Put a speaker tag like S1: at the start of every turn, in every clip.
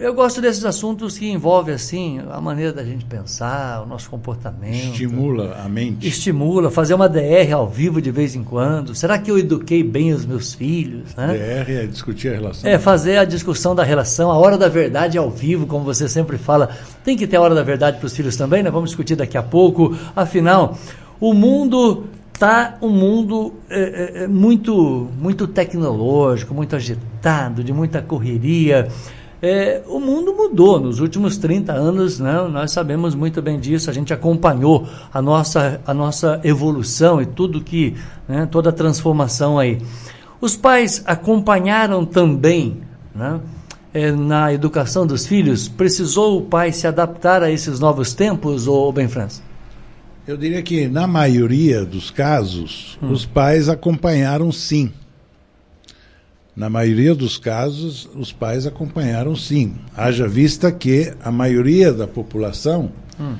S1: Eu gosto desses assuntos que envolvem assim a maneira da gente pensar, o nosso comportamento.
S2: Estimula a mente.
S1: Estimula, fazer uma DR ao vivo de vez em quando. Será que eu eduquei bem os meus filhos? Né?
S2: DR é discutir a relação.
S1: É fazer a discussão da relação, a hora da verdade ao vivo, como você sempre fala. Tem que ter a hora da verdade para os filhos também, né? Vamos discutir daqui a pouco. Afinal, o mundo está um mundo é, é, muito, muito tecnológico, muito agitado, de muita correria. É, o mundo mudou nos últimos 30 anos, né? nós sabemos muito bem disso, a gente acompanhou a nossa, a nossa evolução e tudo que, né? toda a transformação aí. Os pais acompanharam também né? é, na educação dos filhos? Precisou o pai se adaptar a esses novos tempos, ou bem França?
S2: Eu diria que, na maioria dos casos, hum. os pais acompanharam sim. Na maioria dos casos, os pais acompanharam sim. Haja vista que a maioria da população hum.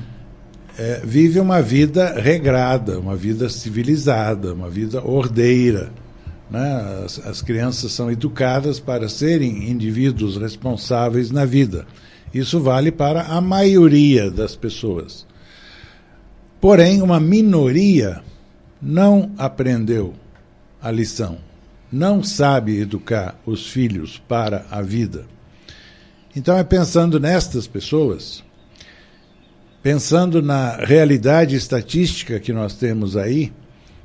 S2: é, vive uma vida regrada, uma vida civilizada, uma vida ordeira. Né? As, as crianças são educadas para serem indivíduos responsáveis na vida. Isso vale para a maioria das pessoas. Porém, uma minoria não aprendeu a lição não sabe educar os filhos para a vida. Então é pensando nestas pessoas, pensando na realidade estatística que nós temos aí,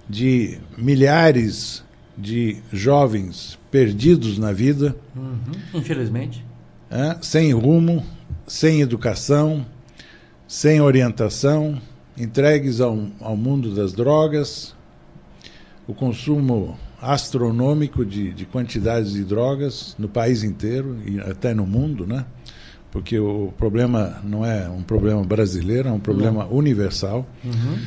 S2: de milhares de jovens perdidos na vida.
S1: Uhum, infelizmente.
S2: É, sem rumo, sem educação, sem orientação, entregues ao, ao mundo das drogas, o consumo astronômico de, de quantidades de drogas no país inteiro e até no mundo, né? Porque o problema não é um problema brasileiro, é um problema não. universal. Uhum.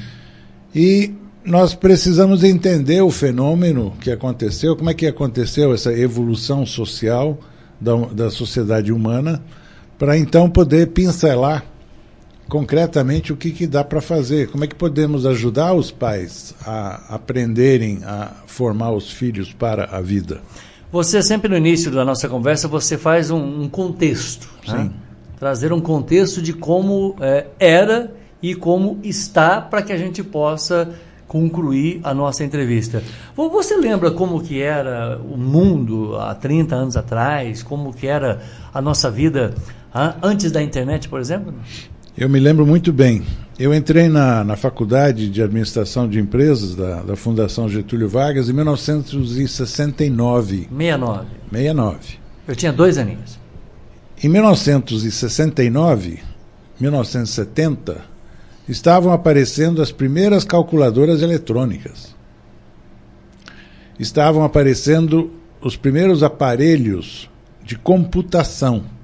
S2: E nós precisamos entender o fenômeno que aconteceu, como é que aconteceu essa evolução social da, da sociedade humana, para então poder pincelar concretamente o que, que dá para fazer, como é que podemos ajudar os pais a aprenderem a formar os filhos para a vida.
S1: Você sempre no início da nossa conversa você faz um, um contexto, né? trazer um contexto de como é, era e como está para que a gente possa concluir a nossa entrevista. Você lembra como que era o mundo há 30 anos atrás, como que era a nossa vida antes da internet, por exemplo?
S2: Eu me lembro muito bem. Eu entrei na, na Faculdade de Administração de Empresas da, da Fundação Getúlio Vargas em 1969.
S1: 69.
S2: 69.
S1: Eu tinha dois aninhos.
S2: Em 1969, 1970, estavam aparecendo as primeiras calculadoras eletrônicas. Estavam aparecendo os primeiros aparelhos de computação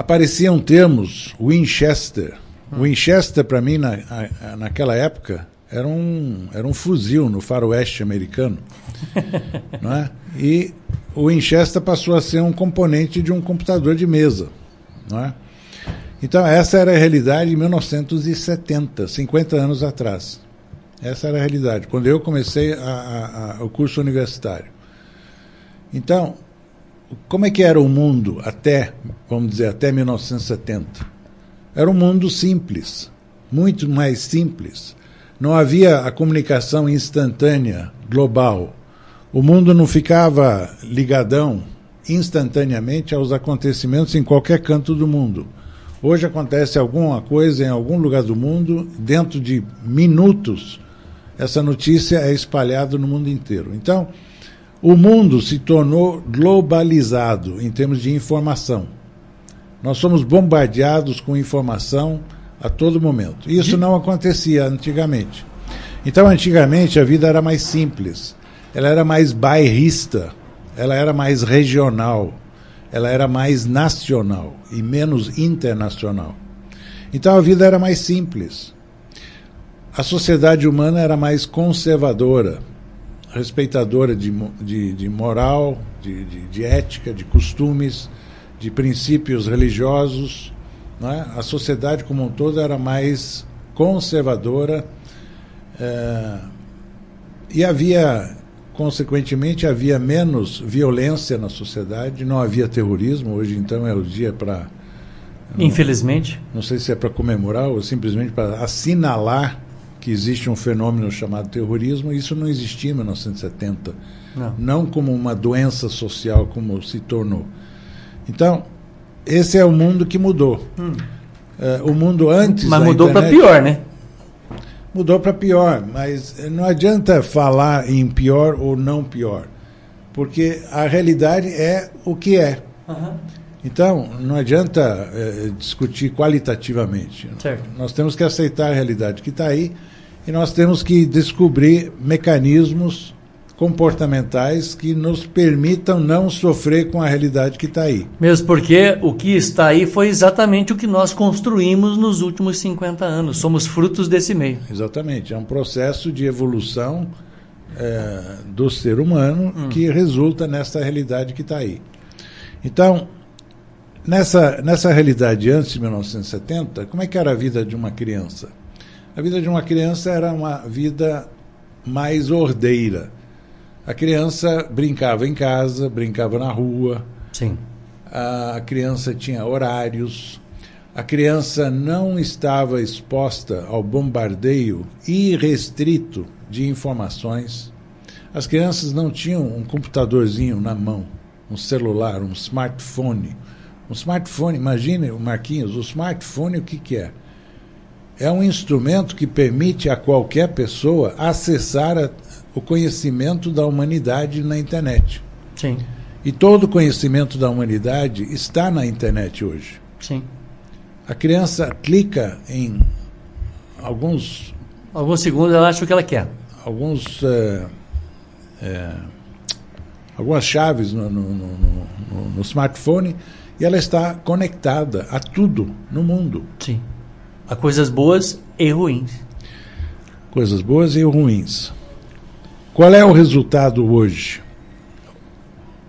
S2: apareciam termos Winchester. Winchester, para mim, na, naquela época, era um, era um fuzil no faroeste americano. não é? E o Winchester passou a ser um componente de um computador de mesa. Não é? Então, essa era a realidade em 1970, 50 anos atrás. Essa era a realidade, quando eu comecei a, a, a, o curso universitário. Então, como é que era o mundo até, vamos dizer, até 1970? Era um mundo simples, muito mais simples. Não havia a comunicação instantânea, global. O mundo não ficava ligadão instantaneamente aos acontecimentos em qualquer canto do mundo. Hoje acontece alguma coisa em algum lugar do mundo, dentro de minutos, essa notícia é espalhada no mundo inteiro. Então, o mundo se tornou globalizado em termos de informação. Nós somos bombardeados com informação a todo momento. Isso não acontecia antigamente. Então, antigamente, a vida era mais simples, ela era mais bairrista, ela era mais regional, ela era mais nacional e menos internacional. Então, a vida era mais simples. A sociedade humana era mais conservadora respeitadora de, de, de moral, de, de, de, ética, de costumes, de princípios religiosos. Né? A sociedade como um todo era mais conservadora é, e havia consequentemente, havia menos violência na sociedade, não havia terrorismo. Hoje, então, é o dia para.
S1: Infelizmente.
S2: Não sei se é para comemorar ou simplesmente para assinalar que existe um fenômeno chamado terrorismo. Isso não existia em 1970. Não. não como uma doença social, como se tornou. Então, esse é o mundo que mudou. Hum. Uh, o mundo antes.
S1: Mas mudou para pior, né?
S2: Mudou para pior, mas não adianta falar em pior ou não pior, porque a realidade é o que é. Uhum. Então, não adianta é, discutir qualitativamente. Certo. Nós temos que aceitar a realidade que está aí e nós temos que descobrir mecanismos comportamentais que nos permitam não sofrer com a realidade que está aí.
S1: Mesmo porque o que está aí foi exatamente o que nós construímos nos últimos 50 anos. Somos frutos desse meio.
S2: Exatamente. É um processo de evolução é, do ser humano hum. que resulta nessa realidade que está aí. Então, nessa, nessa realidade antes de 1970, como é que era a vida de uma criança? A vida de uma criança era uma vida mais ordeira a criança brincava em casa, brincava na rua.
S1: Sim.
S2: A criança tinha horários. A criança não estava exposta ao bombardeio irrestrito de informações. As crianças não tinham um computadorzinho na mão, um celular, um smartphone. Um smartphone, imagine, Marquinhos, o smartphone o que, que é? É um instrumento que permite a qualquer pessoa acessar a, o conhecimento da humanidade na internet.
S1: Sim.
S2: E todo o conhecimento da humanidade está na internet hoje.
S1: Sim.
S2: A criança clica em alguns.
S1: Alguns segundos ela acha o que ela quer.
S2: Alguns. É, é, algumas chaves no, no, no, no, smartphone e ela está conectada a tudo no mundo.
S1: Sim. A coisas boas e ruins.
S2: Coisas boas e ruins. Qual é o resultado hoje?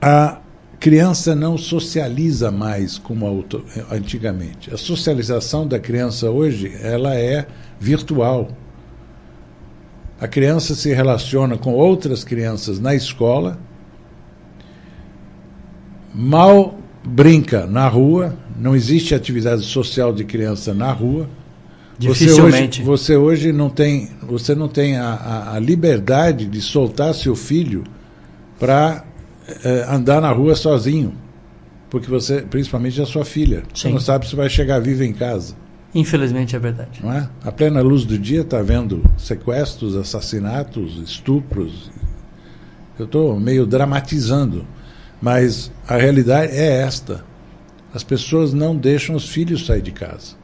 S2: A criança não socializa mais como antigamente. A socialização da criança hoje ela é virtual. A criança se relaciona com outras crianças na escola, mal brinca na rua, não existe atividade social de criança na rua.
S1: Dificilmente.
S2: Você hoje, você hoje não tem, você não tem a, a, a liberdade de soltar seu filho para eh, andar na rua sozinho. Porque você, principalmente a sua filha, Sim. você não sabe se vai chegar viva em casa.
S1: Infelizmente é verdade.
S2: Não é? A plena luz do dia está vendo sequestros, assassinatos, estupros. Eu estou meio dramatizando, mas a realidade é esta. As pessoas não deixam os filhos sair de casa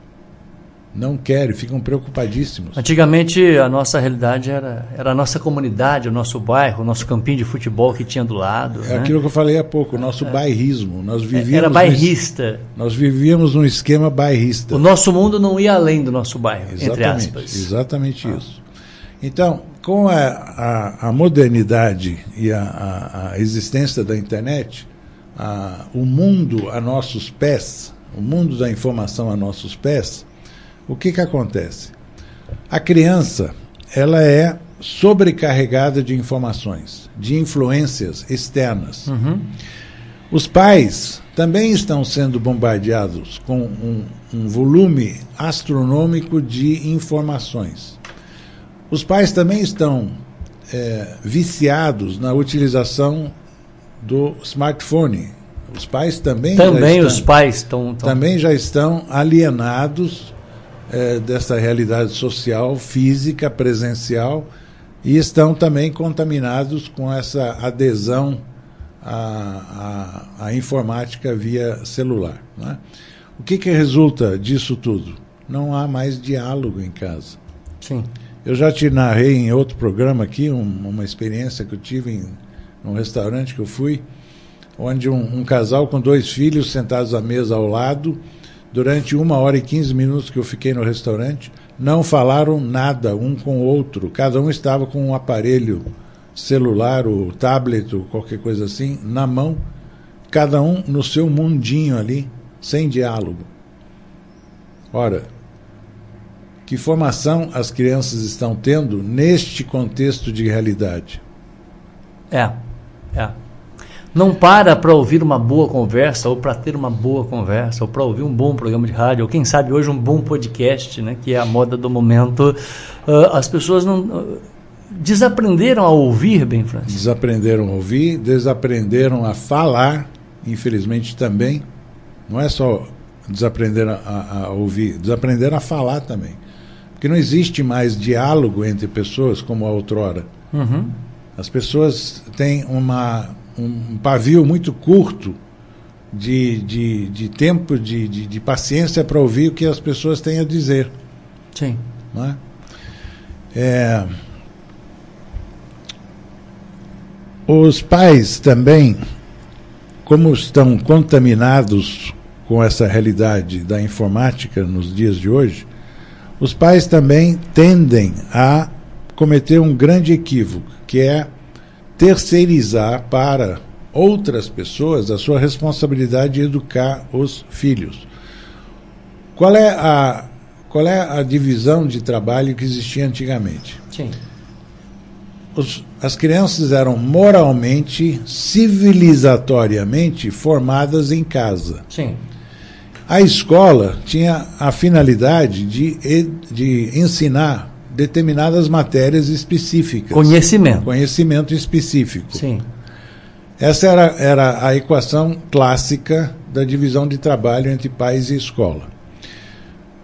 S2: não querem, ficam preocupadíssimos.
S1: Antigamente a nossa realidade era, era a nossa comunidade, o nosso bairro, o nosso campinho de futebol que tinha do lado.
S2: É né? aquilo que eu falei há pouco, o nosso é, bairrismo. Nós vivíamos
S1: era bairrista.
S2: nós vivíamos num esquema bairrista.
S1: O nosso mundo não ia além do nosso bairro,
S2: exatamente,
S1: entre aspas.
S2: Exatamente ah. isso. Então, com a, a, a modernidade e a, a, existência da internet, o mundo a nossos pés, o mundo da informação a nossos pés, o que, que acontece? A criança ela é sobrecarregada de informações, de influências externas. Uhum. Os pais também estão sendo bombardeados com um, um volume astronômico de informações. Os pais também estão é, viciados na utilização do smartphone. Os pais também
S1: também os pais estão,
S2: estão também já estão alienados é, dessa realidade social, física, presencial, e estão também contaminados com essa adesão à, à, à informática via celular. Né? O que, que resulta disso tudo? Não há mais diálogo em casa.
S1: Sim.
S2: Eu já te narrei em outro programa aqui um, uma experiência que eu tive em um restaurante que eu fui, onde um, um casal com dois filhos sentados à mesa ao lado Durante uma hora e quinze minutos que eu fiquei no restaurante, não falaram nada um com o outro. Cada um estava com um aparelho celular, ou tablet, ou qualquer coisa assim, na mão, cada um no seu mundinho ali, sem diálogo. Ora, que formação as crianças estão tendo neste contexto de realidade?
S1: É, é. Não para para ouvir uma boa conversa, ou para ter uma boa conversa, ou para ouvir um bom programa de rádio, ou quem sabe hoje um bom podcast, né, que é a moda do momento. Uh, as pessoas não. Uh, desaprenderam a ouvir, bem, Francis?
S2: Desaprenderam a ouvir, desaprenderam a falar, infelizmente também. Não é só desaprender a, a, ouvir, desaprender a falar também. Porque não existe mais diálogo entre pessoas como a outrora. Uhum. As pessoas têm uma, um pavio muito curto de, de, de tempo, de, de, de paciência para ouvir o que as pessoas têm a dizer.
S1: Sim.
S2: Não é? É, os pais também, como estão contaminados com essa realidade da informática nos dias de hoje, os pais também tendem a cometer um grande equívoco, que é terceirizar para outras pessoas a sua responsabilidade de educar os filhos. Qual é a, qual é a divisão de trabalho que existia antigamente?
S1: Sim.
S2: Os, as crianças eram moralmente, civilizatoriamente formadas em casa.
S1: Sim.
S2: A escola tinha a finalidade de, de ensinar determinadas matérias específicas.
S1: Conhecimento.
S2: Conhecimento específico.
S1: Sim.
S2: Essa era, era a equação clássica da divisão de trabalho entre pais e escola.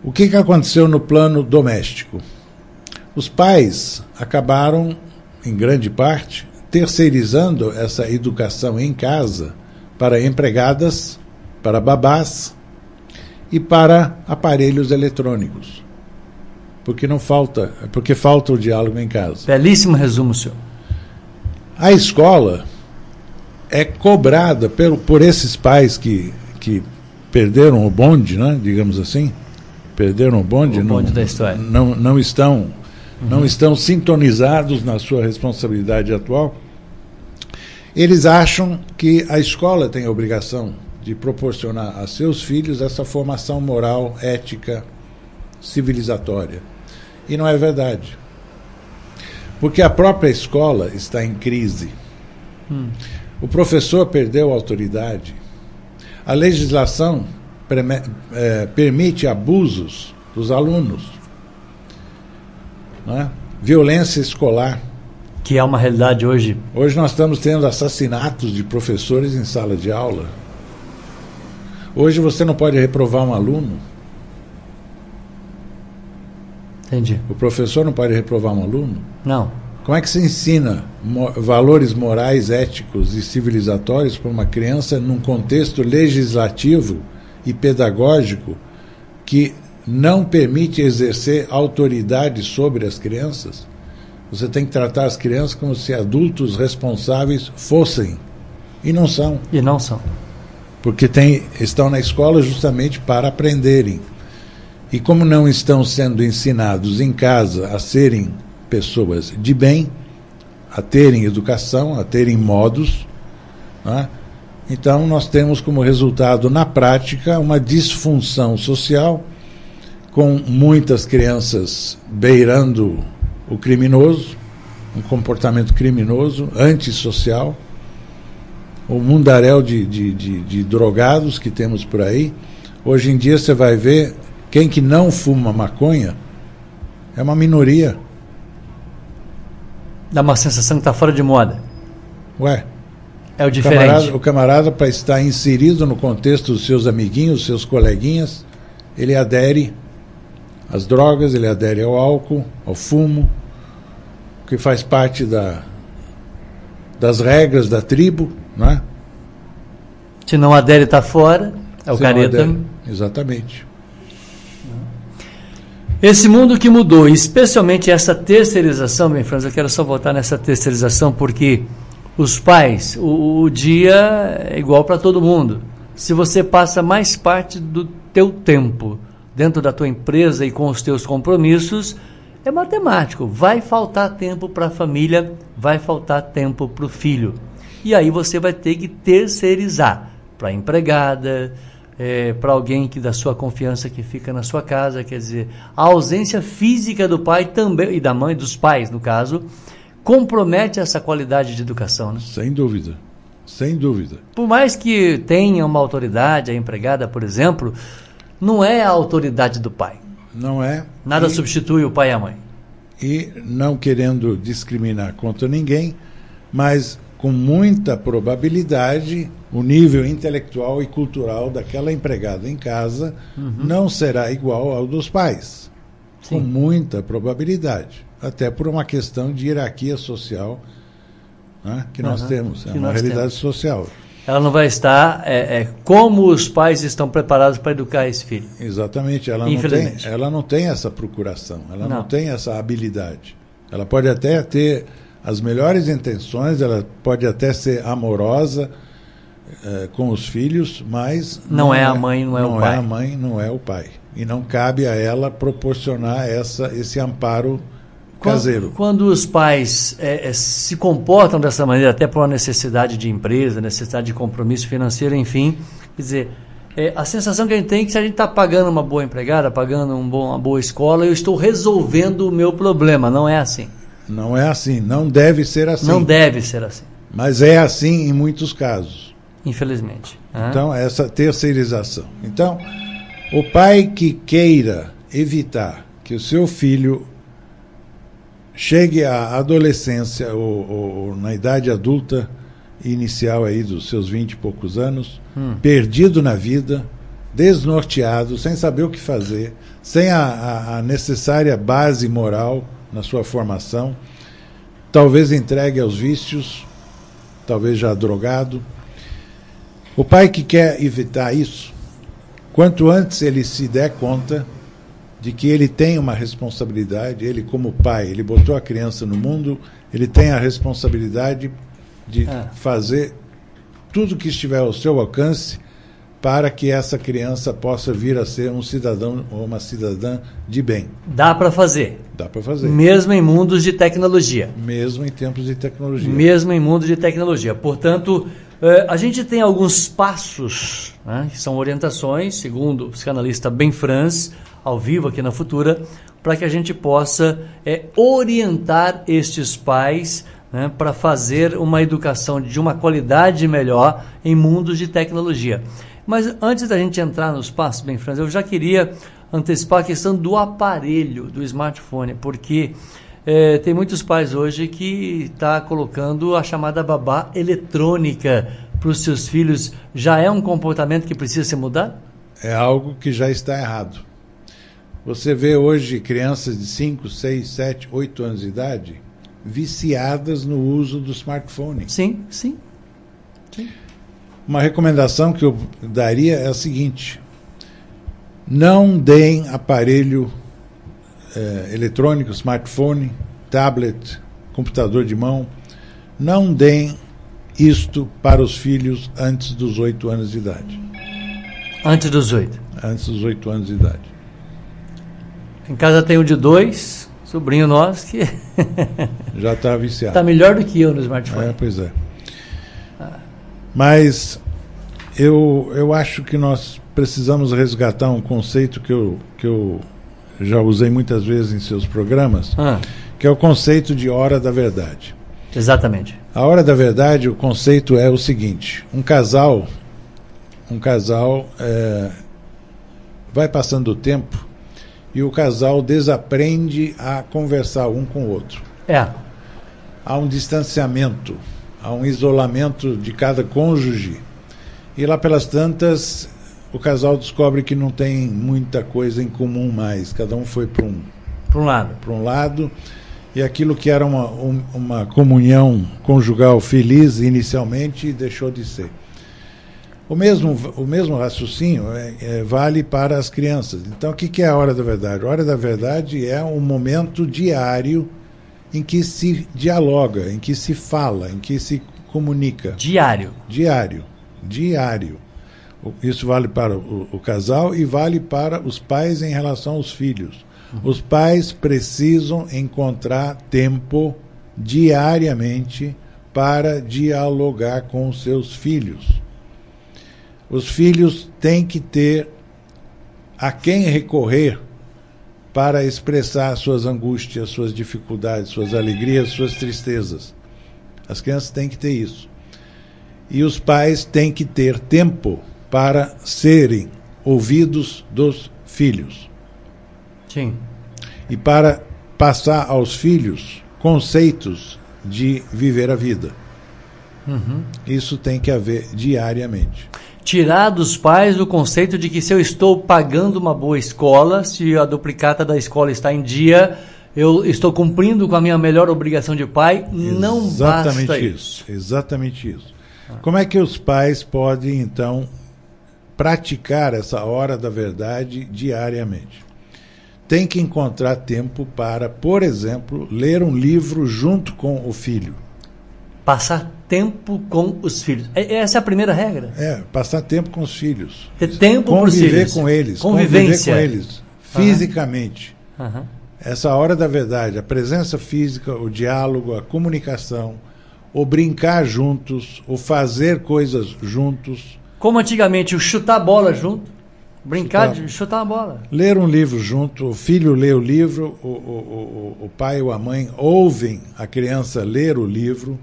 S2: O que, que aconteceu no plano doméstico? Os pais acabaram, em grande parte, terceirizando essa educação em casa para empregadas, para babás, e para aparelhos eletrônicos. Porque não falta, porque falta o diálogo em casa.
S1: Belíssimo resumo, senhor.
S2: A escola é cobrada por, por esses pais que, que perderam o bonde, né, digamos assim, perderam o bonde,
S1: o bonde não, da história.
S2: não, não estão uhum. não estão sintonizados na sua responsabilidade atual. Eles acham que a escola tem a obrigação de proporcionar a seus filhos essa formação moral, ética, civilizatória. E não é verdade. Porque a própria escola está em crise. Hum. O professor perdeu a autoridade. A legislação é, permite abusos dos alunos. É? Violência escolar.
S1: Que é uma realidade hoje.
S2: Hoje nós estamos tendo assassinatos de professores em sala de aula. Hoje você não pode reprovar um aluno.
S1: Entendi.
S2: O professor não pode reprovar um aluno?
S1: Não.
S2: Como é que se ensina valores morais, éticos e civilizatórios para uma criança num contexto legislativo e pedagógico que não permite exercer autoridade sobre as crianças? Você tem que tratar as crianças como se adultos responsáveis fossem. E não são.
S1: E não são
S2: porque tem, estão na escola justamente para aprenderem. E como não estão sendo ensinados em casa a serem pessoas de bem, a terem educação, a terem modos, né? então nós temos como resultado, na prática, uma disfunção social, com muitas crianças beirando o criminoso, um comportamento criminoso, antissocial, o mundaréu de, de, de, de drogados que temos por aí. Hoje em dia você vai ver quem que não fuma maconha é uma minoria.
S1: Dá uma sensação que está fora de moda.
S2: Ué.
S1: É o diferente.
S2: O camarada, para estar inserido no contexto dos seus amiguinhos, seus coleguinhas, ele adere às drogas, ele adere ao álcool, ao fumo, que faz parte da, das regras da tribo. Não é?
S1: Se não adere, está fora. É o Se careta.
S2: Exatamente.
S1: Esse mundo que mudou, especialmente essa terceirização, bem, Franz, eu quero só voltar nessa terceirização porque os pais, o, o dia é igual para todo mundo. Se você passa mais parte do teu tempo dentro da tua empresa e com os teus compromissos, é matemático. Vai faltar tempo para a família, vai faltar tempo para o filho. E aí você vai ter que terceirizar para a empregada, é, para alguém que da sua confiança que fica na sua casa, quer dizer, a ausência física do pai também e da mãe, dos pais no caso, compromete essa qualidade de educação, né?
S2: Sem dúvida. Sem dúvida.
S1: Por mais que tenha uma autoridade, a empregada, por exemplo, não é a autoridade do pai.
S2: Não é.
S1: Nada
S2: e,
S1: substitui o pai e a mãe.
S2: E não querendo discriminar contra ninguém, mas com muita probabilidade o nível intelectual e cultural daquela empregada em casa uhum. não será igual ao dos pais. Sim. Com muita probabilidade. Até por uma questão de hierarquia social né, que nós uhum. temos. É uma realidade temos. social.
S1: Ela não vai estar é, é, como os pais estão preparados para educar esse filho.
S2: Exatamente. Ela não tem, ela não tem essa procuração, ela não. não tem essa habilidade. Ela pode até ter as melhores intenções, ela pode até ser amorosa, é, com os filhos, mas
S1: não, não é, é a mãe, não é
S2: não
S1: o pai.
S2: Não é a mãe, não é o pai. E não cabe a ela proporcionar essa, esse amparo
S1: quando,
S2: caseiro.
S1: Quando os pais é, é, se comportam dessa maneira, até por uma necessidade de empresa, necessidade de compromisso financeiro, enfim, quer dizer, é, a sensação que a gente tem é que se a gente está pagando uma boa empregada, pagando um bom, uma boa escola, eu estou resolvendo o meu problema. Não é assim.
S2: Não é assim. Não deve ser assim.
S1: Não deve ser assim.
S2: Mas é assim em muitos casos
S1: infelizmente.
S2: Então, essa terceirização. Então, o pai que queira evitar que o seu filho chegue à adolescência ou, ou na idade adulta inicial aí dos seus vinte e poucos anos, hum. perdido na vida, desnorteado, sem saber o que fazer, sem a, a, a necessária base moral na sua formação, talvez entregue aos vícios, talvez já drogado, o pai que quer evitar isso, quanto antes ele se der conta de que ele tem uma responsabilidade, ele como pai, ele botou a criança no mundo, ele tem a responsabilidade de é. fazer tudo que estiver ao seu alcance para que essa criança possa vir a ser um cidadão ou uma cidadã de bem.
S1: Dá para fazer.
S2: Dá para fazer.
S1: Mesmo em mundos de tecnologia.
S2: Mesmo em tempos de tecnologia.
S1: Mesmo em mundos de tecnologia. Portanto, Uh, a gente tem alguns passos, né, que são orientações, segundo o psicanalista Ben Franz, ao vivo aqui na Futura, para que a gente possa é, orientar estes pais né, para fazer uma educação de uma qualidade melhor em mundos de tecnologia. Mas antes da gente entrar nos passos, Ben Franz, eu já queria antecipar a questão do aparelho, do smartphone, porque é, tem muitos pais hoje que está colocando a chamada babá eletrônica para os seus filhos. Já é um comportamento que precisa ser mudado?
S2: É algo que já está errado. Você vê hoje crianças de 5, 6, 7, 8 anos de idade viciadas no uso do smartphone.
S1: Sim, sim. sim.
S2: Uma recomendação que eu daria é a seguinte: não deem aparelho é, eletrônico, smartphone, tablet, computador de mão, não deem isto para os filhos antes dos oito anos de idade.
S1: Antes dos oito?
S2: Antes dos oito anos de idade.
S1: Em casa tem um de dois, sobrinho nosso, que.
S2: Já está viciado.
S1: Está melhor do que eu no smartphone.
S2: É, pois é. Mas eu, eu acho que nós precisamos resgatar um conceito que eu, que eu já usei muitas vezes em seus programas, ah. que é o conceito de hora da verdade.
S1: Exatamente.
S2: A hora da verdade, o conceito é o seguinte: um casal, um casal é, vai passando o tempo e o casal desaprende a conversar um com o outro.
S1: É.
S2: Há um distanciamento, há um isolamento de cada cônjuge. E lá pelas tantas, o casal descobre que não tem muita coisa em comum mais. Cada um foi para um,
S1: um lado.
S2: Para um lado. E aquilo que era uma, um, uma comunhão conjugal feliz inicialmente deixou de ser. O mesmo, o mesmo raciocínio é, é, vale para as crianças. Então, o que, que é a hora da verdade? A hora da verdade é um momento diário em que se dialoga, em que se fala, em que se comunica.
S1: Diário.
S2: Diário. Diário. Isso vale para o, o, casal e vale para os pais em relação aos filhos. Uhum. Os pais precisam encontrar tempo diariamente para dialogar com os seus filhos. Os filhos têm que ter a quem recorrer para expressar suas angústias, suas dificuldades, suas alegrias, suas tristezas. As crianças têm que ter isso. E os pais têm que ter tempo para serem ouvidos dos filhos.
S1: Sim.
S2: E para passar aos filhos conceitos de viver a vida.
S1: Uhum.
S2: Isso tem que haver diariamente.
S1: Tirar dos pais o conceito de que se eu estou pagando uma boa escola, se a duplicata da escola está em dia, eu estou cumprindo com a minha melhor obrigação de pai, não
S2: exatamente
S1: basta
S2: isso. Exatamente isso. Como é que os pais podem, então, praticar essa hora da verdade diariamente? Tem que encontrar tempo para, por exemplo, ler um livro junto com o filho.
S1: Passar tempo com os filhos. É- Essa é a primeira regra.
S2: É, passar tempo com os filhos.
S1: Ter tempo para os
S2: conviver
S1: filhos.
S2: com eles,
S1: Convivência.
S2: conviver com eles, fisicamente.
S1: Aham.
S2: Essa hora da verdade, a presença física, o diálogo, a comunicação, o brincar juntos, o fazer coisas juntos,
S1: Como antigamente, o chutar a bola junto. Brincar
S2: Chutar.
S1: de chutar a bola.
S2: ler um livro junto, o filho lê o livro, o, o, o, o pai ou a mãe ouvem a criança ler o livro,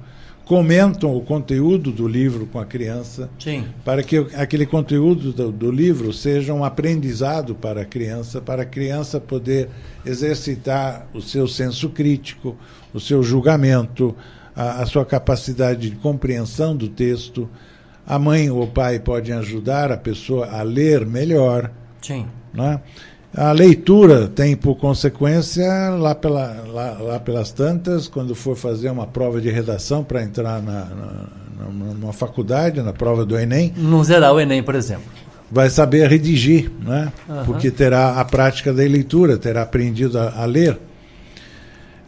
S2: comentam o conteúdo do livro com a criança,
S1: Sim.
S2: para que aquele conteúdo do, do livro seja um aprendizado para a criança, para a criança poder exercitar o seu senso crítico, o seu julgamento, a, a sua capacidade de compreensão do texto. A mãe ou o pai podem ajudar a pessoa a ler melhor.
S1: Sim.
S2: Né? A leitura tem, por consequência, lá, pela, lá, lá pelas tantas, quando for fazer uma prova de redação para entrar na, na, numa faculdade, na prova do Enem,
S1: Não zerar o Enem, por exemplo.
S2: vai saber redigir, né?
S1: Aham.
S2: porque terá a prática da leitura, terá aprendido a, a ler.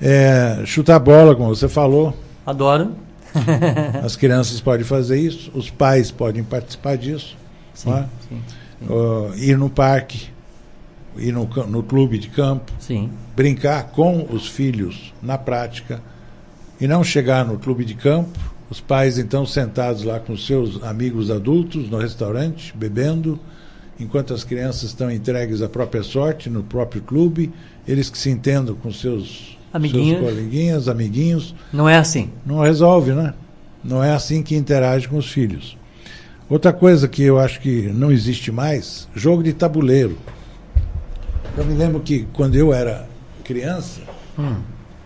S2: É, chutar bola, como você falou,
S1: Adoro.
S2: as crianças podem fazer isso, os pais podem participar disso.
S1: Sim,
S2: né?
S1: sim,
S2: Uh, ir no parque, ir no, no clube de campo,
S1: sim.
S2: brincar com os filhos na prática e não chegar no clube de campo, os pais então sentados lá com seus amigos adultos no restaurante, bebendo, enquanto as crianças estão entregues à própria sorte no próprio clube, eles que se entendam com seus,
S1: Amiguinhos.
S2: seus coleguinhas, amiguinhos,
S1: Não é assim.
S2: não resolve, né? Não é assim que interage com os filhos. Outra coisa que eu acho que não existe mais, jogo de tabuleiro. Eu me lembro que quando eu era criança,
S1: Hum.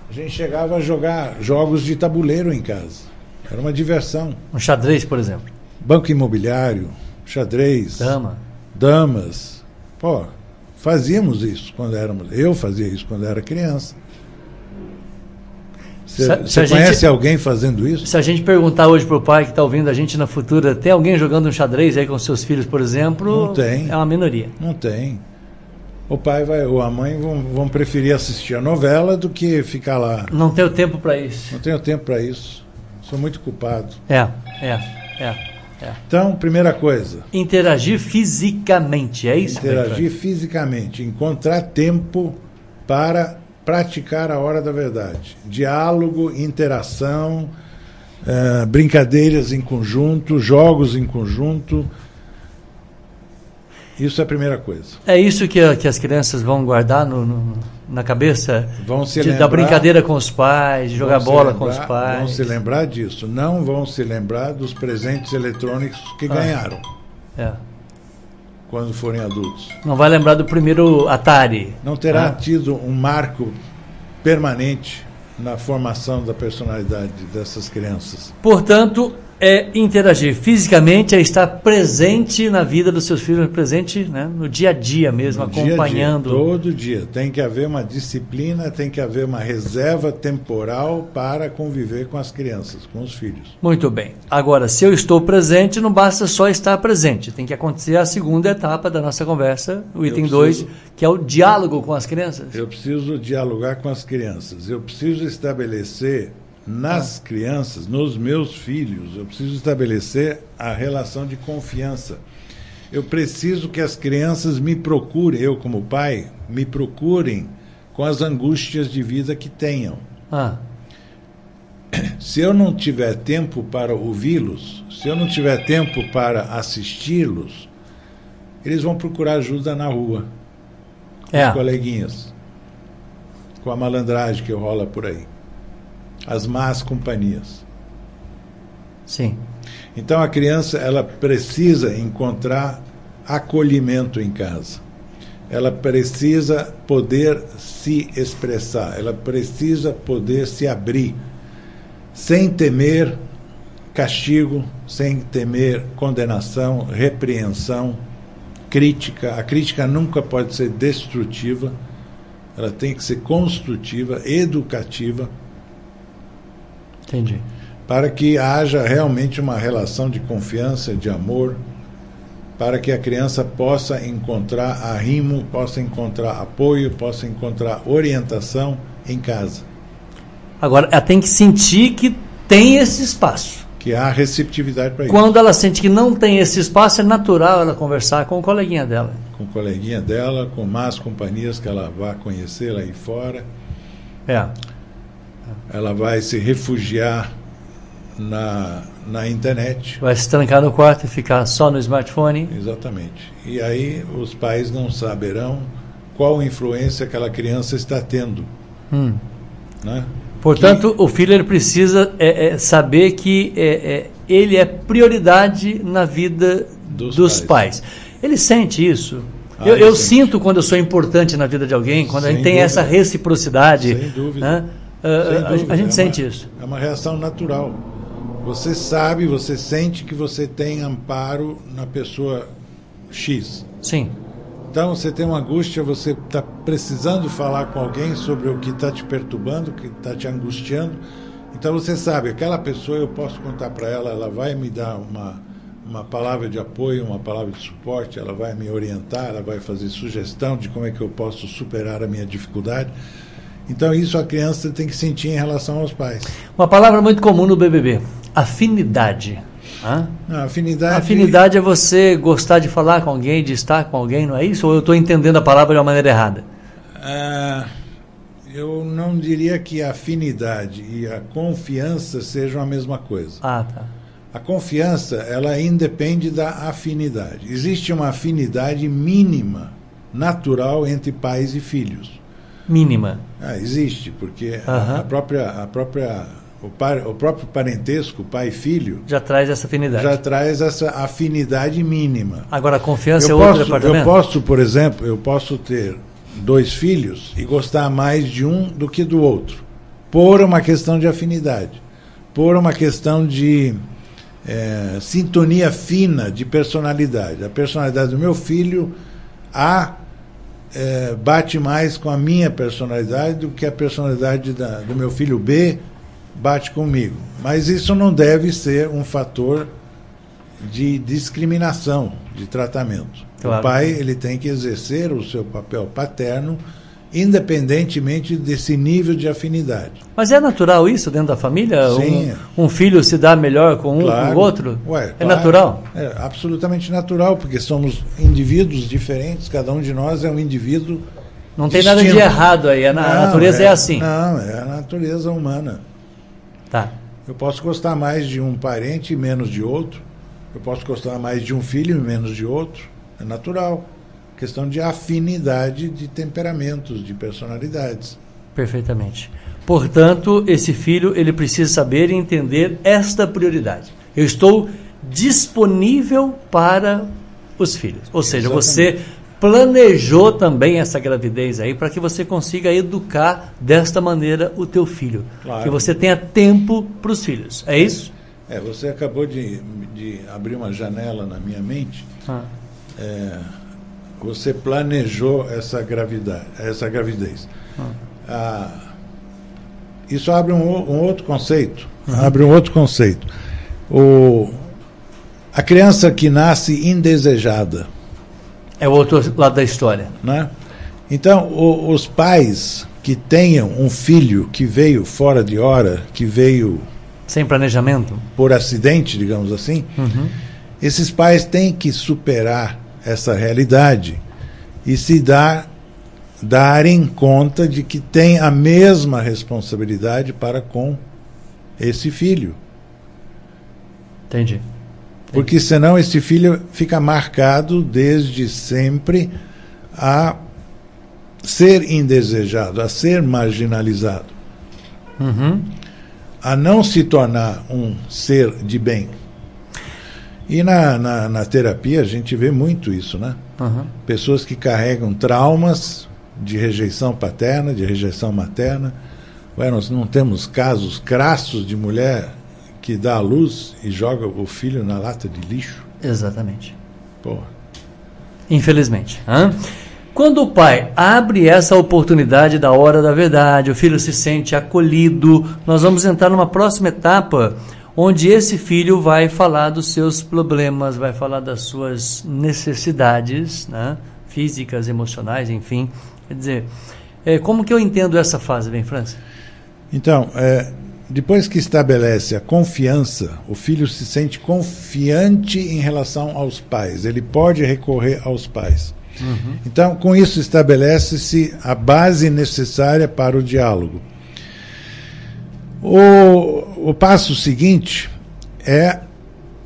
S2: a gente chegava a jogar jogos de tabuleiro em casa. Era uma diversão.
S1: Um xadrez, por exemplo.
S2: Banco imobiliário, xadrez,
S1: Dama.
S2: damas. Pô, fazíamos isso quando éramos. Eu fazia isso quando era criança. Você
S1: a gente-
S2: conhece alguém fazendo isso?
S1: Se a gente perguntar hoje pro pai que está ouvindo a gente na futura, tem alguém jogando um xadrez aí com seus filhos, por exemplo?
S2: Não tem.
S1: É uma minoria.
S2: Não tem. O pai vai, ou a mãe vão, vão preferir assistir a novela do que ficar lá.
S1: Não tenho tempo para isso.
S2: Não tenho tempo para isso. Sou muito culpado.
S1: É, é, é, é.
S2: Então, primeira coisa,
S1: Interagir fisicamente, é isso?
S2: interagir fisicamente, encontrar tempo para praticar a hora da verdade. Diálogo, interação, eh, brincadeiras em conjunto, jogos em conjunto. Isso é a primeira coisa.
S1: É isso que, a- que as crianças vão guardar no- no- na cabeça?
S2: Vão se
S1: De-
S2: lembrar,
S1: da brincadeira com os pais, de jogar bola com os
S2: lembrar-
S1: pais.
S2: Vão se lembrar disso. Não vão se lembrar dos presentes eletrônicos que
S1: Ah.
S2: ganharam
S1: É.
S2: quando forem adultos.
S1: Não vai lembrar do primeiro Atari.
S2: Não terá
S1: Ah.
S2: tido um marco permanente na formação da personalidade dessas crianças.
S1: Portanto, é interagir fisicamente, é estar presente na vida dos seus filhos, presente né, no dia a dia mesmo,
S2: No dia a dia,
S1: acompanhando.
S2: todo dia. Tem que haver uma disciplina, tem que haver uma reserva temporal para conviver com as crianças, com os filhos.
S1: Muito bem. Agora, se eu estou presente, não basta só estar presente. Tem que acontecer a segunda etapa da nossa conversa, o item 2,
S2: preciso-
S1: que é o diálogo com as crianças.
S2: Eu preciso dialogar com as crianças. Eu preciso estabelecer nas crianças, nos meus filhos, eu preciso estabelecer a relação de confiança. Eu preciso que as crianças me procurem, eu como pai, me procurem com as angústias de vida que tenham.
S1: Ah,
S2: Se eu não tiver tempo para ouvi-los, se eu não tiver tempo para assisti-los, eles vão procurar ajuda na rua, com
S1: é.
S2: os coleguinhas. com a malandragem que rola por aí. As más companhias.
S1: Sim.
S2: Então a criança ela precisa encontrar acolhimento em casa. Ela precisa poder se expressar, ela precisa poder se abrir sem temer castigo, sem temer condenação, repreensão, crítica. A crítica nunca pode ser destrutiva, ela tem que ser construtiva, educativa.
S1: Entendi.
S2: Para que haja realmente uma relação de confiança, de amor, para que a criança possa encontrar arrimo, possa encontrar apoio, possa encontrar orientação em casa.
S1: Agora, ela tem que sentir que tem esse espaço.
S2: Que há receptividade para isso.
S1: Quando ela sente que não tem esse espaço, é natural ela conversar com o coleguinha dela.
S2: Com o coleguinha dela, com más companhias que ela vai conhecer lá aí fora.
S1: É.
S2: Ela vai se refugiar na, na internet.
S1: Vai se trancar no quarto e ficar só no smartphone.
S2: Exatamente. E aí os pais não saberão qual influência aquela criança está tendo.
S1: Hum.
S2: Né?
S1: Portanto, que... o filho ele precisa é, é, saber que é, ele é prioridade na vida dos, dos pais. pais. Ele sente isso. Ah, eu, eu sinto quando eu sou importante na vida de alguém, quando Sem a gente tem dúvida. essa reciprocidade.
S2: Sem dúvida.
S1: Né? Uh, Sem dúvida. A, gente
S2: é
S1: sente
S2: uma,
S1: isso.
S2: É uma reação natural. Você sabe, você sente que você tem amparo na pessoa X.
S1: Sim.
S2: Então você tem uma angústia, você está precisando falar com alguém sobre o que está te perturbando, o que está te angustiando. Então você sabe, aquela pessoa eu posso contar para ela, ela vai me dar uma, uma palavra de apoio, uma palavra de suporte, ela vai me orientar, ela vai fazer sugestão de como é que eu posso superar a minha dificuldade. Então isso a criança tem que sentir em relação aos pais.
S1: Uma palavra muito comum no BBB, afinidade.
S2: Não, afinidade...
S1: afinidade é você gostar de falar com alguém, de estar com alguém, não é isso? Ou eu estou entendendo a palavra de uma maneira errada?
S2: Ah, eu não diria que a afinidade e a confiança sejam a mesma coisa.
S1: Ah, tá.
S2: A confiança, ela independe da afinidade. Existe uma afinidade mínima, natural, entre pais e filhos.
S1: Mínima?
S2: Ah, existe, porque uh -huh. a, própria, a própria o, par, o próprio parentesco, pai e filho.
S1: Já traz essa afinidade.
S2: Já traz essa afinidade mínima.
S1: Agora, a confiança
S2: eu
S1: é
S2: posso,
S1: outro departamento?
S2: Eu posso, por exemplo, eu posso ter dois filhos e gostar mais de um do que do outro, por uma questão de afinidade, por uma questão de é, sintonia fina de personalidade. A personalidade do meu filho A é, bate mais com a minha personalidade do que a personalidade da, do meu filho B bate comigo. Mas isso não deve ser um fator de discriminação, de tratamento. Claro. O pai ele tem que exercer o seu papel paterno independentemente desse nível de afinidade.
S1: Mas é natural isso dentro da família?
S2: Sim.
S1: Um, um filho se dá melhor com um claro. com o outro?
S2: Ué,
S1: é claro. natural?
S2: É absolutamente natural, porque somos indivíduos diferentes, cada um de nós é um indivíduo
S1: Não tem nada de errado aí, a, não, natureza é, é assim.
S2: Não, é a natureza humana.
S1: Tá.
S2: Eu posso gostar mais de um parente e menos de outro. Eu posso gostar mais de um filho e menos de outro. É natural. Questão de afinidade de temperamentos, de personalidades.
S1: Perfeitamente. Portanto, esse filho ele precisa saber e entender esta prioridade. Eu estou disponível para os filhos. Ou seja, Exatamente. você planejou também essa gravidez aí para que você consiga educar desta maneira o teu filho. Claro. Que você tenha tempo para os filhos. É isso?
S2: É, você acabou de, de abrir uma janela na minha mente. Ah. É, você planejou essa gravidade, essa gravidez. Ah. Ah, isso abre um, um outro conceito. Uhum. Abre um outro conceito. O, a criança que nasce indesejada
S1: é o outro lado da história.
S2: Né? Então, o, os pais que tenham um filho que veio fora de hora, que veio.
S1: Sem planejamento?
S2: Por acidente, digamos assim,
S1: uhum.
S2: esses pais têm que superar essa realidade e se dar, darem conta de que tem a mesma responsabilidade para com esse filho.
S1: Entendi.
S2: Porque senão esse filho fica marcado desde sempre a ser indesejado, a ser marginalizado,
S1: Uhum.
S2: a não se tornar um ser de bem. E na, na, na terapia a gente vê muito isso, né?
S1: Uhum.
S2: Pessoas que carregam traumas de rejeição paterna, de rejeição materna. Ué, nós não temos casos crassos de mulher que dá à luz e joga o filho na lata de lixo?
S1: Exatamente.
S2: Porra.
S1: Infelizmente. hã? Quando o pai abre essa oportunidade da hora da verdade, o filho se sente acolhido, nós vamos entrar numa próxima etapa onde esse filho vai falar dos seus problemas, vai falar das suas necessidades, né? físicas, emocionais, enfim. Quer dizer, é, como que eu entendo essa fase, bem, França?
S2: Então, é, depois que estabelece a confiança, o filho se sente confiante em relação aos pais. Ele pode recorrer aos pais. Então, com isso, estabelece-se a base necessária para o diálogo. O, o passo seguinte é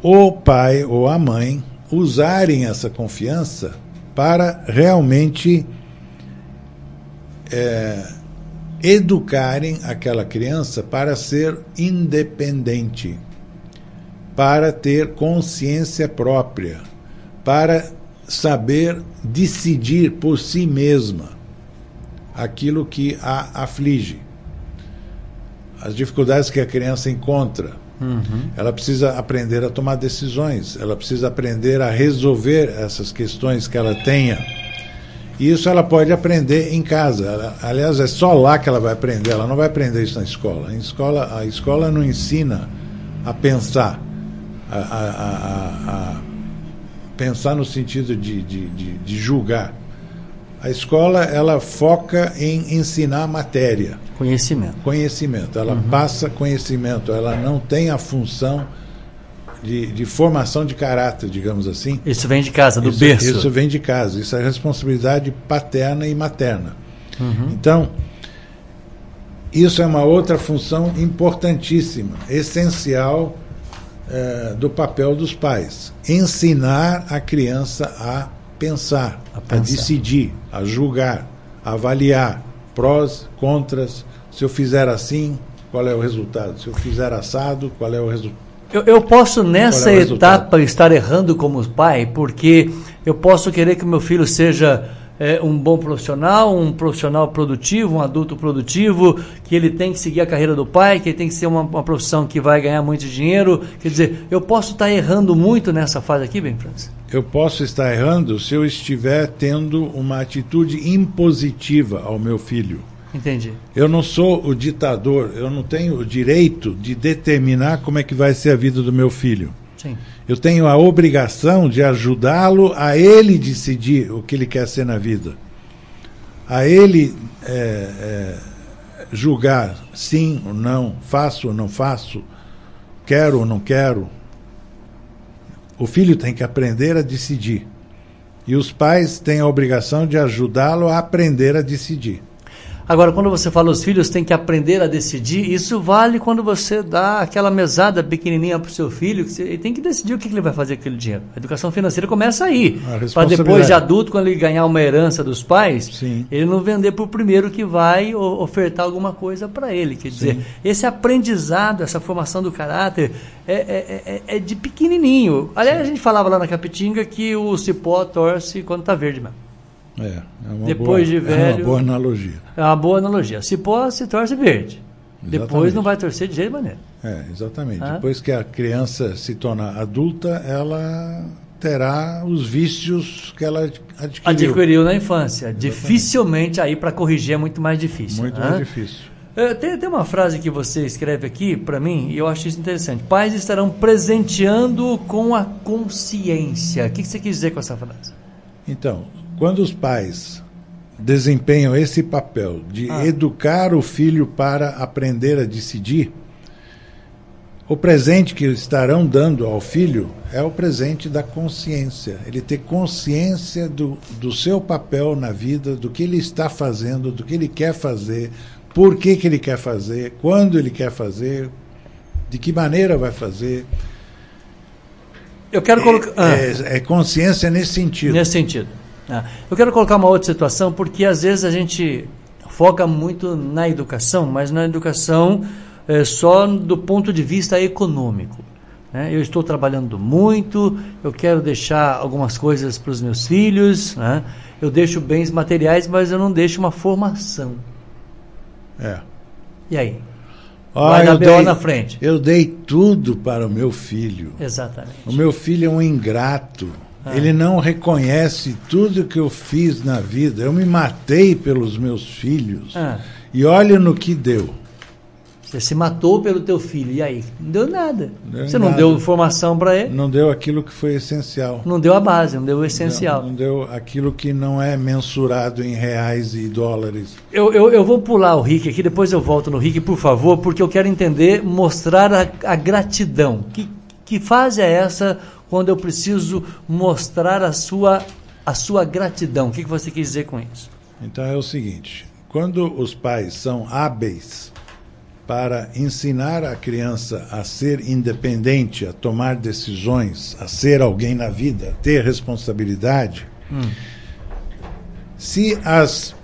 S2: o pai ou a mãe usarem essa confiança para realmente é, educarem aquela criança para ser independente, para ter consciência própria, para saber decidir por si mesma aquilo que a aflige, as dificuldades que a criança encontra. Ela precisa aprender a tomar decisões, ela precisa aprender a resolver essas questões que ela tenha. E isso ela pode aprender em casa. Ela- aliás, é só lá que ela vai aprender. Ela não vai aprender isso na escola. Em escola a escola não ensina a pensar, a, a- a- a- a pensar no sentido de, de, de, de julgar. A escola ela foca em ensinar matéria,
S1: Conhecimento.
S2: conhecimento. Ela passa conhecimento. Ela não tem a função de, de formação de caráter, digamos assim.
S1: Isso vem de casa, do
S2: Isso,
S1: berço.
S2: isso vem de casa, isso é responsabilidade paterna e materna. Então, isso é uma outra função importantíssima, essencial eh, do papel dos pais. Ensinar a criança a pensar,
S1: A
S2: a,
S1: pensar.
S2: decidir, a julgar, a avaliar prós, contras. Se eu fizer assim, qual é o resultado? Se eu fizer assado, qual é o resultado?
S1: Eu, eu posso nessa
S2: é o resultado?
S1: etapa estar errando como pai, porque eu posso querer que meu filho seja é, um bom profissional, um profissional produtivo, um adulto produtivo, que ele tem que seguir a carreira do pai, que ele tem que ser uma, uma profissão que vai ganhar muito dinheiro. Quer dizer, eu posso estar errando muito nessa fase aqui, bem, Francis?
S2: Eu posso estar errando se eu estiver tendo uma atitude impositiva ao meu filho.
S1: Entendi.
S2: Eu não sou o ditador, eu não tenho o direito de determinar como é que vai ser a vida do meu filho.
S1: Sim.
S2: Eu tenho a obrigação de ajudá-lo a ele decidir o que ele quer ser na vida. A ele é, é, julgar sim ou não, faço ou não faço, quero ou não quero. O filho tem que aprender a decidir. E os pais têm a obrigação de ajudá-lo a aprender a decidir.
S1: Agora, quando você fala os filhos têm que aprender a decidir, isso vale quando você dá aquela mesada pequenininha para o seu filho, que você, ele tem que decidir o que, que ele vai fazer com aquele dinheiro. A educação financeira começa aí. Para depois de adulto, quando ele ganhar uma herança dos pais,
S2: Sim.
S1: ele não vender para o primeiro que vai ofertar alguma coisa para ele. Quer dizer, esse aprendizado, essa formação do caráter é, é- é- é de pequenininho. Aliás, a gente falava lá na Capitinga que o cipó torce quando está verde mesmo.
S2: É, é uma
S1: Depois
S2: boa,
S1: de
S2: É
S1: velho-
S2: uma boa analogia.
S1: É uma boa analogia. Cipó se torce verde. Depois
S2: Exatamente.
S1: não vai torcer de jeito maneiro.
S2: É, exatamente.
S1: Ah.
S2: Depois que a criança se tornar adulta, ela terá os vícios que ela ad- adquiriu.
S1: Adquiriu na infância. Dificilmente aí para corrigir é muito mais difícil.
S2: Muito
S1: né?
S2: mais difícil.
S1: É, Tem, tem uma frase que você escreve aqui para mim e eu acho isso interessante. Pais estarão presenteando com a consciência. O que que você quis dizer com essa frase?
S2: Então, quando os pais desempenham esse papel de
S1: Ah.
S2: educar o filho para aprender a decidir, o presente que estarão dando ao filho é o presente da consciência. Ele ter consciência do, do seu papel na vida, do que ele está fazendo, do que ele quer fazer, por que, que ele quer fazer, quando ele quer fazer, de que maneira vai fazer.
S1: Eu quero colocar. Ah,
S2: É, é consciência nesse sentido.
S1: Nesse sentido. Ah, eu quero colocar uma outra situação, porque às vezes a gente foca muito na educação, mas na educação é, só do ponto de vista econômico. Né? Eu estou trabalhando muito, eu quero deixar algumas coisas para os meus filhos, né? eu deixo bens materiais, mas eu não deixo uma formação.
S2: É.
S1: E aí?
S2: Ah,
S1: Vai dar
S2: dei-
S1: na frente.
S2: Eu dei tudo para o meu filho.
S1: Exatamente.
S2: O meu filho é um ingrato.
S1: Ah.
S2: Ele não reconhece tudo que eu fiz na vida. Eu me matei pelos meus filhos.
S1: Ah,
S2: E olha no que deu.
S1: você se matou pelo teu filho, e aí? Não deu nada.
S2: Deu
S1: você não
S2: nada.
S1: deu formação para ele,
S2: Não deu aquilo que foi essencial.
S1: não deu a base, não deu o essencial.
S2: Não, não deu aquilo que não é mensurado em reais e dólares.
S1: Eu, eu, eu vou pular o Rick aqui, depois eu volto no Rick, por favor, porque eu quero entender, mostrar a, a gratidão. Que, que fase é essa quando eu preciso mostrar a sua, a sua gratidão? O que, que você quis dizer com isso?
S2: Então é o seguinte: quando os pais são hábeis para ensinar a criança a ser independente, a tomar decisões, a ser alguém na vida, a ter responsabilidade, se, as,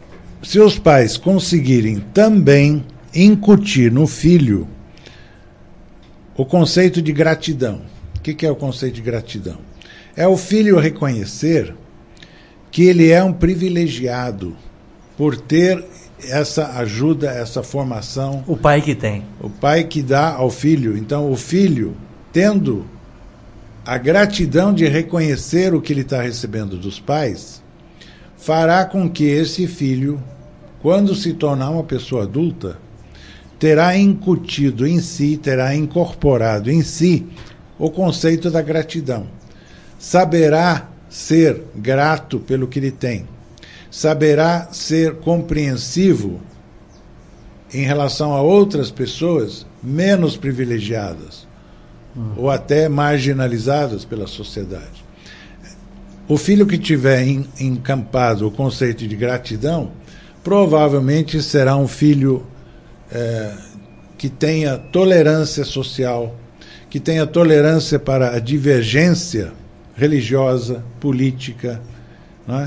S2: se os pais conseguirem também incutir no filho o conceito de gratidão. O que, que é o conceito de gratidão? É o filho reconhecer que ele é um privilegiado por ter essa ajuda, essa formação,
S1: O pai que tem.
S2: o pai que dá ao filho. Então, o filho, tendo a gratidão de reconhecer o que ele está recebendo dos pais, fará com que esse filho, quando se tornar uma pessoa adulta, terá incutido em si, terá incorporado em si o conceito da gratidão. Saberá ser grato pelo que ele tem. Saberá ser compreensivo em relação a outras pessoas menos privilegiadas ou até marginalizadas pela sociedade. O filho que tiver en- encampado o conceito de gratidão provavelmente será um filho eh, que tenha tolerância social, que tenha tolerância para a divergência religiosa, política. É?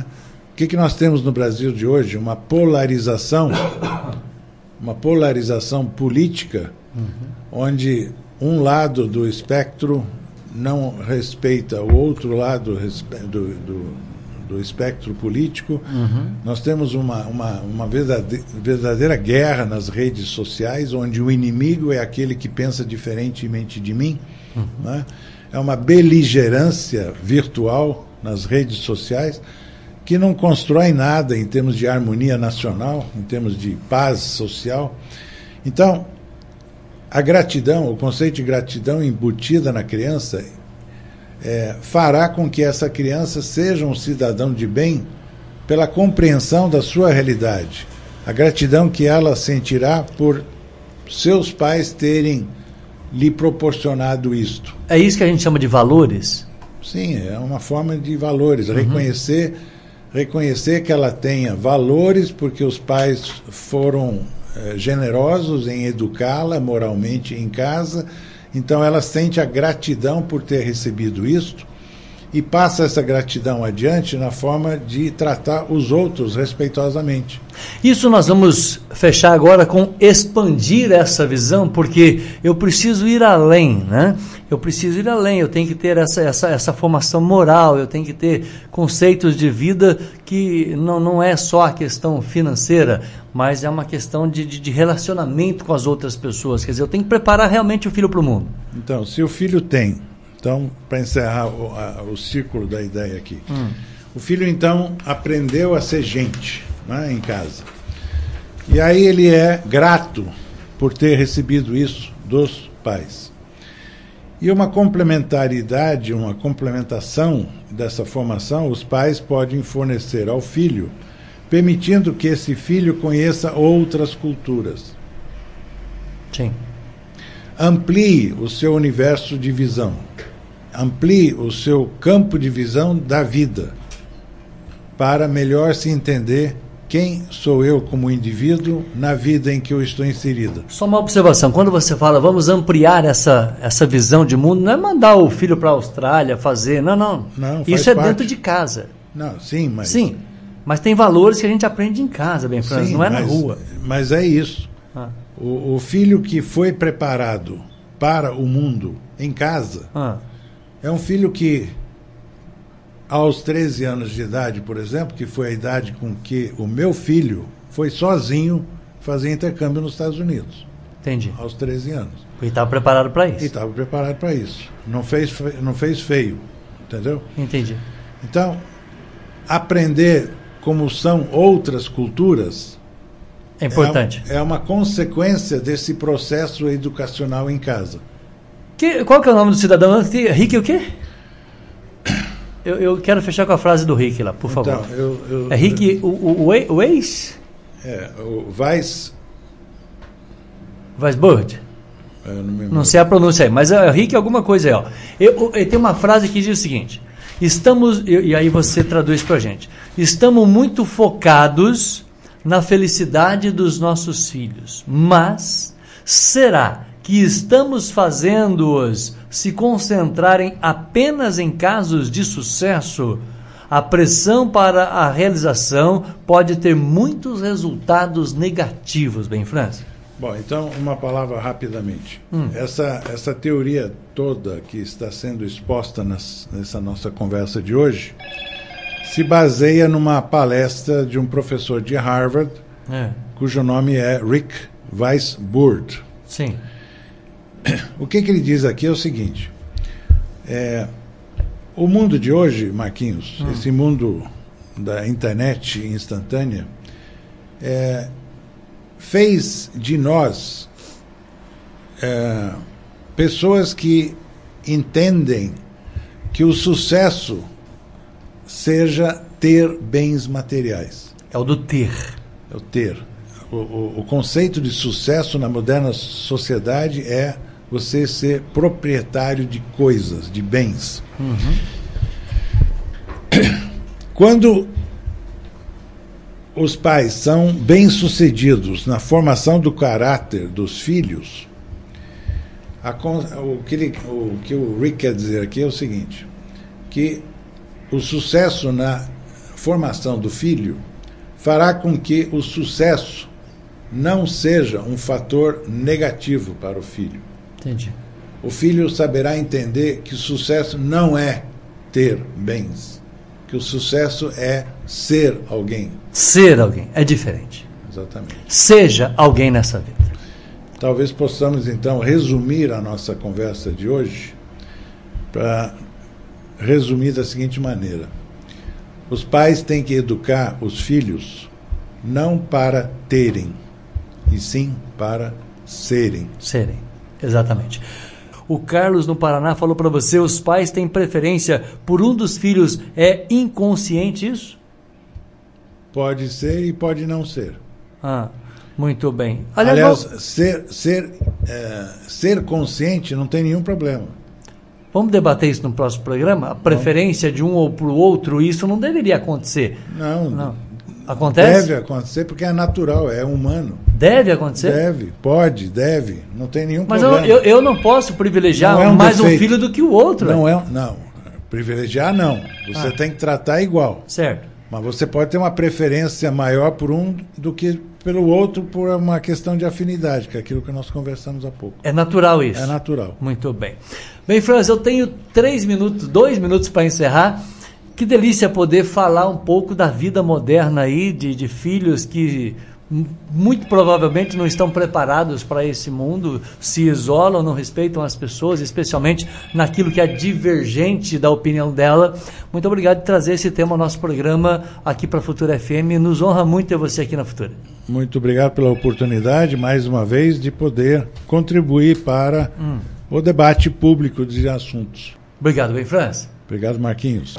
S2: O que, que nós temos no Brasil de hoje? Uma polarização, uma polarização política, onde um lado do espectro não respeita o outro lado do, do, do espectro político. Nós temos uma, uma, uma verdade- verdadeira guerra nas redes sociais, onde o inimigo é aquele que pensa diferentemente de mim. né? É uma beligerância virtual nas redes sociais que não constrói nada em termos de harmonia nacional, em termos de paz social. Então, a gratidão, o conceito de gratidão embutida na criança, é, fará com que essa criança seja um cidadão de bem pela compreensão da sua realidade. A gratidão que ela sentirá por seus pais terem lhe proporcionado isto.
S1: É isso que a gente chama de valores?
S2: Sim, é uma forma de valores, reconhecer reconhecer que ela tenha valores porque os pais foram eh, generosos em educá-la moralmente em casa, então ela sente a gratidão por ter recebido isto e passa essa gratidão adiante na forma de tratar os outros respeitosamente.
S1: Isso nós vamos fechar agora com expandir essa visão, porque eu preciso ir além, né? Eu preciso ir além, eu tenho que ter essa, essa, essa formação moral, eu tenho que ter conceitos de vida que não, não é só a questão financeira, mas é uma questão de, de, de relacionamento com as outras pessoas. Quer dizer, eu tenho que preparar realmente o filho para o mundo.
S2: Então, se o filho tem, então, para encerrar o, a- o círculo da ideia aqui, o filho então aprendeu a ser gente né, em casa. E aí ele é grato por ter recebido isso dos pais. E uma complementaridade, uma complementação dessa formação, os pais podem fornecer ao filho, permitindo que esse filho conheça outras culturas
S1: Sim.
S2: amplie o seu universo de visão, amplie o seu campo de visão da vida, para melhor se entender quem sou eu como indivíduo na vida em que eu estou inserido.
S1: Só uma observação, quando você fala vamos ampliar essa, essa visão de mundo, não é mandar o filho para a Austrália fazer, não, não.
S2: Não,
S1: Isso é
S2: parte.
S1: dentro de casa.
S2: Não, sim, mas.
S1: Sim. Mas tem valores que a gente aprende em casa, bem, Franz,
S2: sim,
S1: não é
S2: mas,
S1: na rua.
S2: Mas é isso.
S1: Ah.
S2: O, o, filho que foi preparado para o mundo em casa
S1: Ah.
S2: É um filho que, aos 13 anos de idade, por exemplo, que foi a idade com que o meu filho foi sozinho fazer intercâmbio nos Estados Unidos,
S1: Entendi.
S2: aos 13 anos.
S1: E estava preparado para
S2: E
S1: isso.
S2: estava preparado para isso. Não fez, fe- não fez feio, entendeu?
S1: Entendi.
S2: Então, aprender como são outras culturas
S1: É importante.
S2: é, é uma consequência desse processo educacional em casa.
S1: Que- qual que é o nome do cidadão? Rick o quê? Eu, eu quero fechar com a frase do Rick lá, por favor.
S2: Então, eu, eu,
S1: é Rick, o, o, o, o ex?
S2: É, o Weiss.
S1: Weisburd?
S2: eu não,
S1: Não sei a pronúncia aí, mas é Rick alguma coisa aí, ó. Eu, eu, tem uma frase que diz o seguinte: estamos, e, aí você traduz pra gente. Estamos muito focados na felicidade dos nossos filhos, mas será que estamos fazendo-os se concentrarem apenas em casos de sucesso? A pressão para a realização pode ter muitos resultados negativos, bem, França.
S2: Bom, então, uma palavra rapidamente. Essa, essa teoria toda que está sendo exposta nas, nessa nossa conversa de hoje se baseia numa palestra de um professor de Harvard,
S1: É,
S2: cujo nome é Rick Weisburd.
S1: sim.
S2: O que, que ele diz aqui é o seguinte: é, o mundo de hoje, Marquinhos, esse mundo da internet instantânea, é, fez de nós é, pessoas que entendem que o sucesso seja ter bens materiais.
S1: É o do ter.
S2: É o ter. O, o, o conceito de sucesso na moderna sociedade é você ser proprietário de coisas, de bens. Quando os pais são bem-sucedidos na formação do caráter dos filhos, a o, que ele- o que o Rick quer dizer aqui é o seguinte: que o sucesso na formação do filho fará com que o sucesso não seja um fator negativo para o filho.
S1: Entendi.
S2: O filho saberá entender que sucesso não é ter bens, que o sucesso é ser alguém.
S1: Ser alguém é diferente.
S2: Exatamente.
S1: Seja alguém nessa vida.
S2: Talvez possamos então resumir a nossa conversa de hoje para resumir da seguinte maneira: os pais têm que educar os filhos não para terem, e sim para serem.
S1: Serem. Exatamente. O Carlos no Paraná falou para você: os pais têm preferência por um dos filhos. É inconsciente isso?
S2: Pode ser e pode não ser.
S1: Ah, muito bem.
S2: Aliás,
S1: vamos-
S2: ser, ser, eh, ser consciente não tem nenhum problema.
S1: vamos debater isso no próximo programa? A preferência de um ou para o outro, isso não deveria acontecer.
S2: Não,
S1: Não. Acontece?
S2: deve acontecer porque é natural, é humano.
S1: Deve acontecer?
S2: Deve, pode, deve, não tem nenhum
S1: Mas
S2: problema.
S1: eu, eu não posso privilegiar
S2: Não é um
S1: mais um
S2: defeito.
S1: filho do que o outro.
S2: Não é, não. Privilegiar não. Você
S1: Ah.
S2: tem que tratar igual.
S1: Certo.
S2: Mas você pode ter uma preferência maior por um do que pelo outro por uma questão de afinidade, que é aquilo que nós conversamos há pouco.
S1: É natural isso.
S2: É natural.
S1: Muito bem. Bem, Franz, eu tenho três minutos, dois minutos para encerrar. Que delícia poder falar um pouco da vida moderna aí, de, de filhos que muito provavelmente não estão preparados para esse mundo, se isolam, não respeitam as pessoas, especialmente naquilo que é divergente da opinião dela. Muito obrigado por trazer esse tema ao nosso programa aqui para a Futura FM. Nos honra muito ter você aqui na Futura.
S2: Muito obrigado pela oportunidade, mais uma vez, de poder contribuir para
S1: Hum.
S2: o debate público de assuntos.
S1: Obrigado, bem, Franz.
S2: Obrigado, Marquinhos.